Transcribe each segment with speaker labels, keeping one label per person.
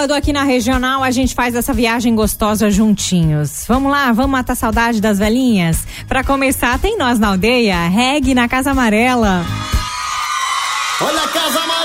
Speaker 1: sábado aqui na regional a gente faz essa viagem gostosa juntinhos. Vamos lá, vamos matar saudade das velhinhas? Para começar, tem nós na aldeia, reggae na Casa Amarela.
Speaker 2: Olha a Casa Amarela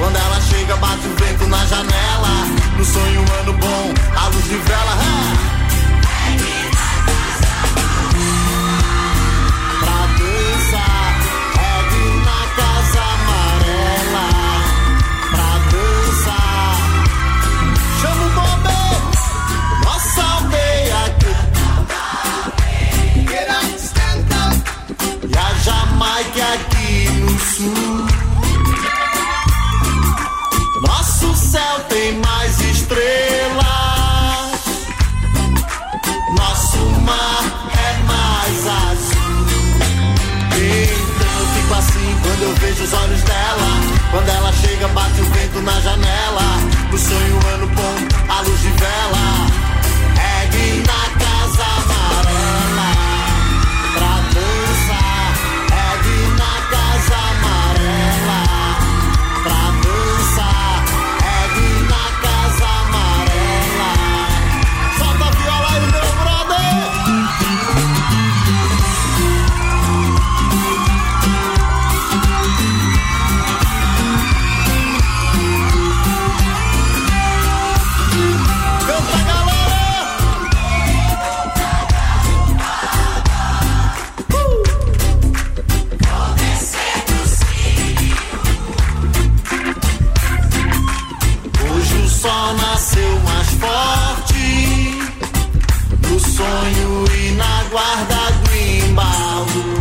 Speaker 2: Quando ela chega, bate o vento na janela. No sonho, um ano bom, a luz de vela. ah! Céu tem mais estrelas. Nosso mar é mais azul. Então eu fico assim quando eu vejo os olhos dela. Quando ela chega, bate o vento na janela. No sonho, ano bom, a luz de vela. Reggae na sonho e na guarda do embalo.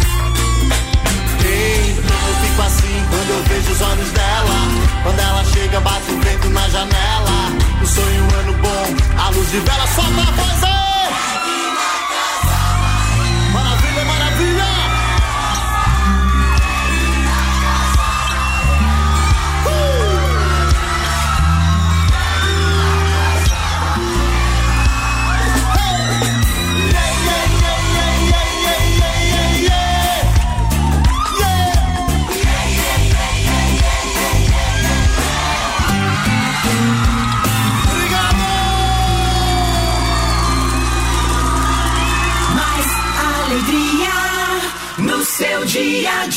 Speaker 2: Então eu fico assim quando eu vejo os olhos dela. Quando ela chega, bate o vento na janela. No sonho, um ano bom, a luz de vela Solta a voz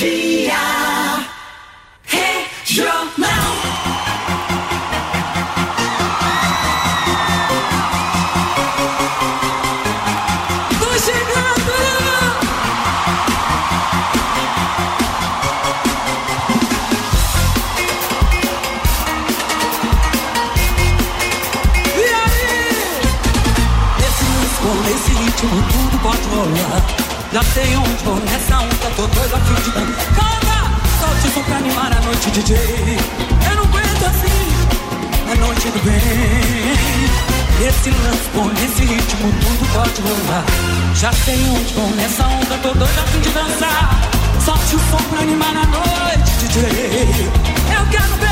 Speaker 3: dia a dia. Regional. Tô chegando! E aí?
Speaker 4: Nesse músico, nesse ritmo, tudo pode. Já sei onde vou nessa onda, Eu não aguento assim, a noite do bem. Nesse lance, com nesse ritmo, tudo pode rolar. Já sei onde vou nessa onda, tô doido a fim de dançar. Solte o som pra animar a noite, DJ. Eu quero ver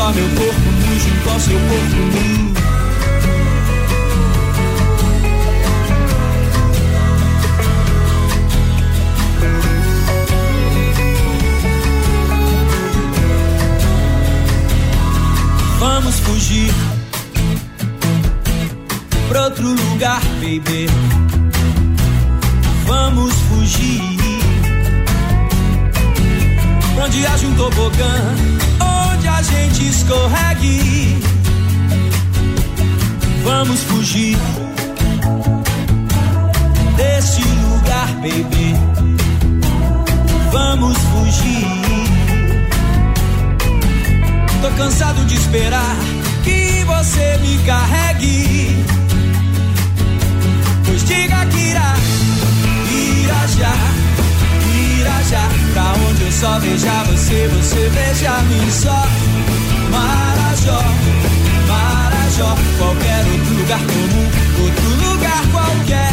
Speaker 4: Só meu corpo nu junto ao seu corpo nu. Vamos fugir pra outro lugar, baby. Vamos fugir pra onde haja um tobogã, onde a gente escorregue. Vamos fugir desse lugar, baby. Vamos fugir. Tô cansado de esperar que você me carregue. Pois diga que irá, irá já. Pra onde eu só veja você, você veja mim só. Marajó, Marajó, qualquer outro lugar comum, outro lugar qualquer.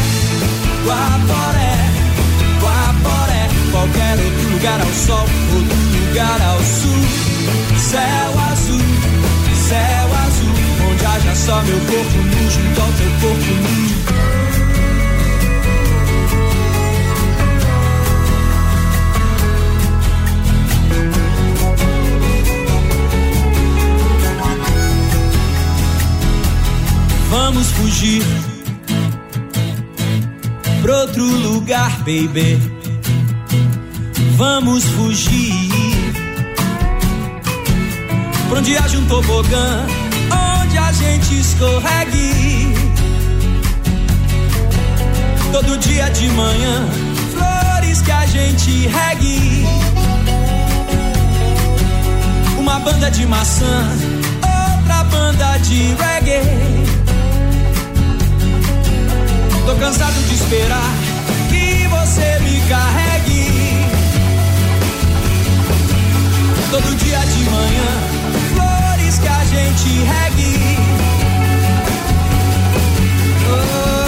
Speaker 4: Guaporé, Guaporé, qualquer outro lugar ao sol, outro lugar ao sul. Céu azul, céu azul, onde haja só meu corpo nu junto ao teu corpo nu. Vamos fugir pra outro lugar, baby. Vamos fugir pra onde haja um tobogã, onde a gente escorregue. Todo dia de manhã, flores que a gente regue. Uma banda de maçã, outra banda de reggae. Tô cansado de esperar que você me carregue. Todo dia de manhã, flores que a gente regue. Oh.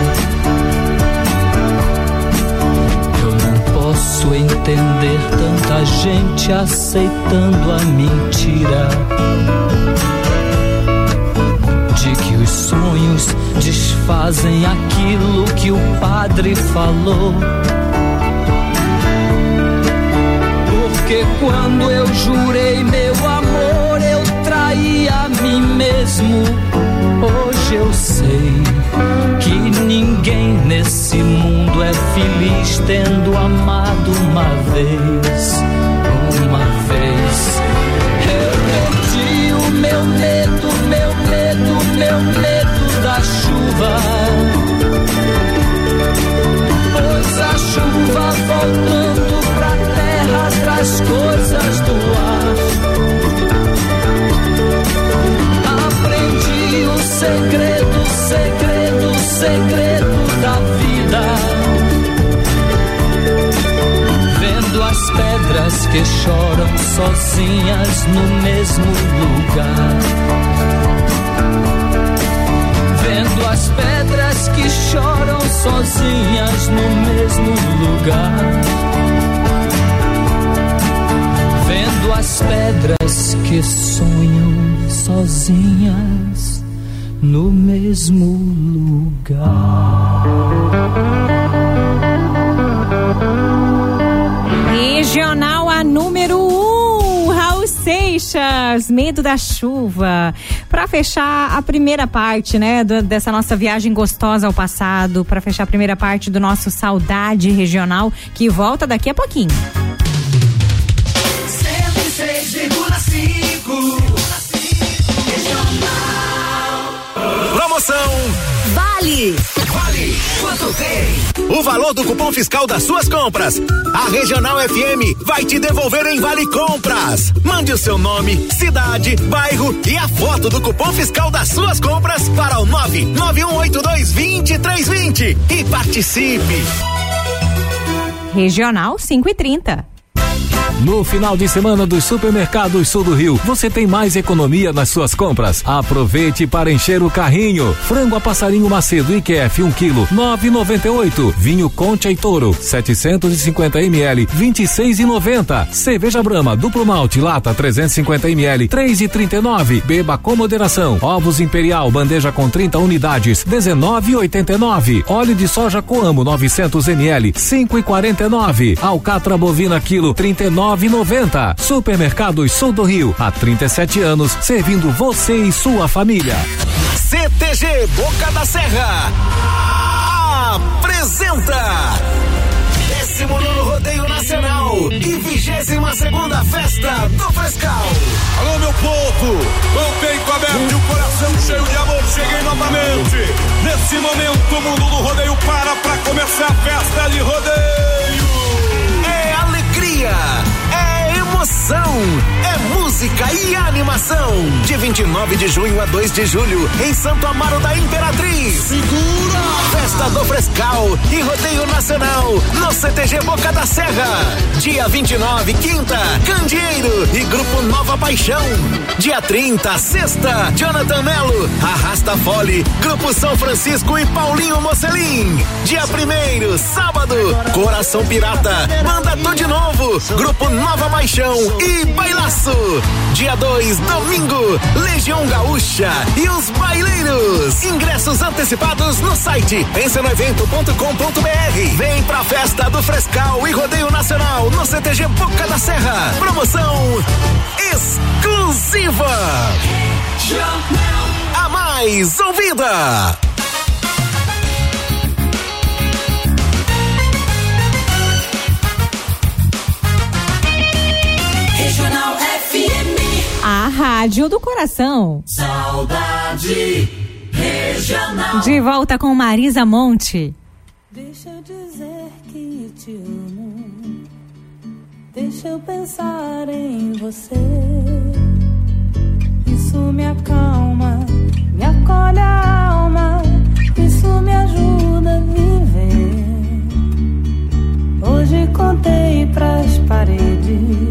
Speaker 5: Entender tanta gente aceitando a mentira de que os sonhos desfazem aquilo que o padre falou. Porque quando eu jurei meu amor, eu traí a mim mesmo. Hoje eu sei que ninguém nesse mundo é feliz tendo amado uma vez. Uma vez. Eu perdi o meu medo, meu medo, meu medo da chuva. Pois a chuva voltando pra terra traz coisas do ar. Segredo, segredo, segredo da vida. Vendo as pedras que choram sozinhas no mesmo lugar. Vendo as pedras que choram sozinhas no mesmo lugar. Vendo as pedras que sonham sozinhas no mesmo lugar.
Speaker 1: Regional a número 1, um, Raul Seixas, Medo da Chuva. Para fechar a primeira parte, né, do, dessa nossa viagem gostosa ao passado, para fechar a primeira parte do nosso Saudade Regional, que volta daqui a pouquinho.
Speaker 3: Vale! Vale! Quanto tem?
Speaker 6: O valor do cupom fiscal das suas compras. A Regional FM vai te devolver em Vale Compras. Mande o seu nome, cidade, bairro e a foto do cupom fiscal das suas compras para o 99182203020 e participe.
Speaker 1: Regional 5 e 30.
Speaker 7: No final de semana dos supermercados Sul do Rio, você tem mais economia nas suas compras. Aproveite para encher o carrinho. Frango a passarinho macedo IQF 1 um quilo, 9,98. Vinho Conte e Toro, 750 ml, 26,90. Cerveja Brama duplo malte lata 350 ml, 3,39. Beba com moderação. Ovos Imperial bandeja com 30 unidades, 19,89. Óleo de soja Coamo 900 ml, 5,49. Alcatra bovina quilo, 39 9,90. Supermercados Sul do Rio, há 37 anos, servindo você e sua família.
Speaker 6: CTG Boca da Serra apresenta décimo nono rodeio nacional e vigésima segunda festa do Frescal.
Speaker 8: Alô meu povo, com o peito aberto e o coração cheio de amor, cheguei novamente. Nesse momento o mundo do rodeio para para começar a festa de rodeio.
Speaker 6: É alegria, música e animação. De 29 de junho a 2 de julho, em Santo Amaro da Imperatriz. Segura! Festa do Frescal e Rodeio Nacional no CTG Boca da Serra. Dia 29, quinta, Candeeiro e Grupo Nova Paixão. Dia 30, sexta, Jonathan Melo, Arrasta Fole, Grupo São Francisco e Paulinho Mocelin. Dia primeiro, sábado, Coração Pirata, Manda Tô de Novo, Grupo Nova Paixão e Bailaço. Dia 2, domingo, Legião Gaúcha e os Baileiros. Ingressos antecipados no site pensanovento.com.br. Vem pra festa do Frescal e Rodeio Nacional no CTG Boca da Serra. Promoção exclusiva. A mais ouvida.
Speaker 1: Rádio do Coração.
Speaker 3: Saudade Regional.
Speaker 1: De volta com Marisa Monte.
Speaker 9: Deixa eu dizer que te amo. Deixa eu pensar em você. Isso me acalma, me acolhe a alma. Isso me ajuda a viver. Hoje contei pras paredes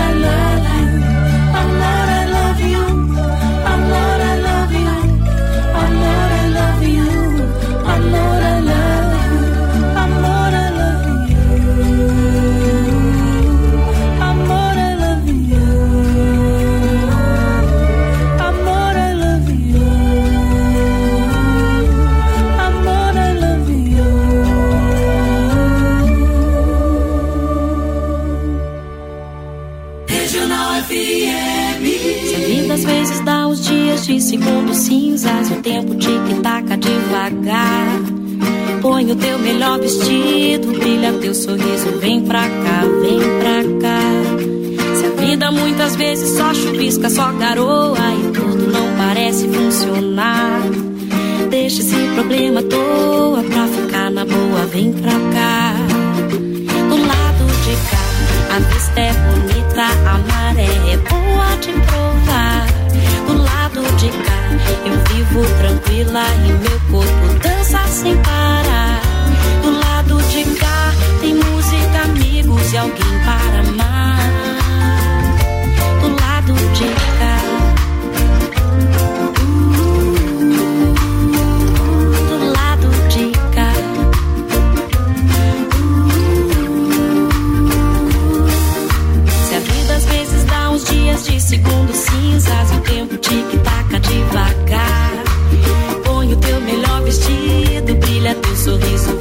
Speaker 10: dias de segundos cinzas, o tempo tic-taca devagar. Põe o teu melhor vestido, brilha teu sorriso, vem pra cá, vem pra cá. Se a vida muitas vezes só chuvisca, só garoa e tudo não parece funcionar. Deixa esse problema à toa pra ficar na boa, vem pra cá. Do lado de cá, a vista é bonita, a maré é boa de provar. Vivo tranquila e meu corpo dança sem parar. Do lado de cá, tem música, amigos e alguém para amar. Do lado de cá. De segundos cinzas o tempo tic-taca vestido, brilha teu sorriso,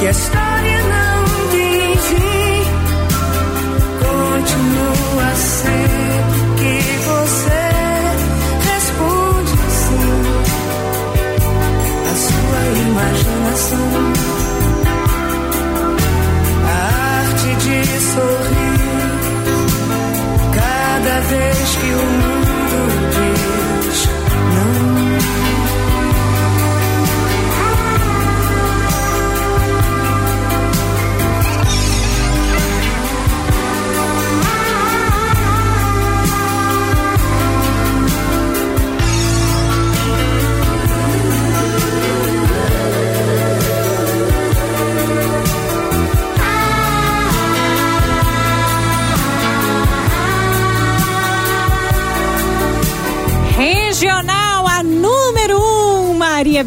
Speaker 11: que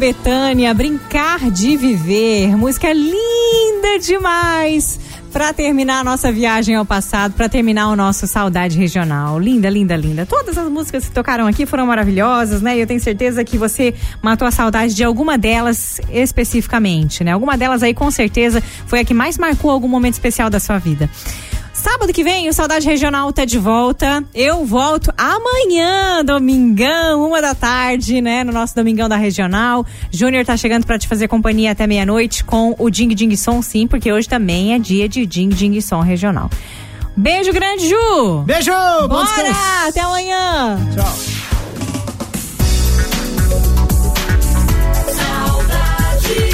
Speaker 1: Maria Bethânia, Brincar de Viver. Música linda demais. Pra terminar a nossa viagem ao passado, pra terminar o nosso Saudade Regional. Linda, linda, linda. Todas as músicas que tocaram aqui foram maravilhosas, né? E eu tenho certeza que você matou a saudade de alguma delas especificamente, né? Alguma delas aí com certeza foi a que mais marcou algum momento especial da sua vida. Sábado que vem, o Saudade Regional tá de volta. Eu volto amanhã, domingão, uma da tarde, né? No nosso domingão da Regional. Júnior tá chegando para te fazer companhia até meia-noite com o Ding Ding Som, sim, porque hoje também é dia de Ding Ding Som Regional. Beijo grande, Ju!
Speaker 12: Beijo!
Speaker 1: Bora! Até amanhã!
Speaker 12: Tchau! Saudade.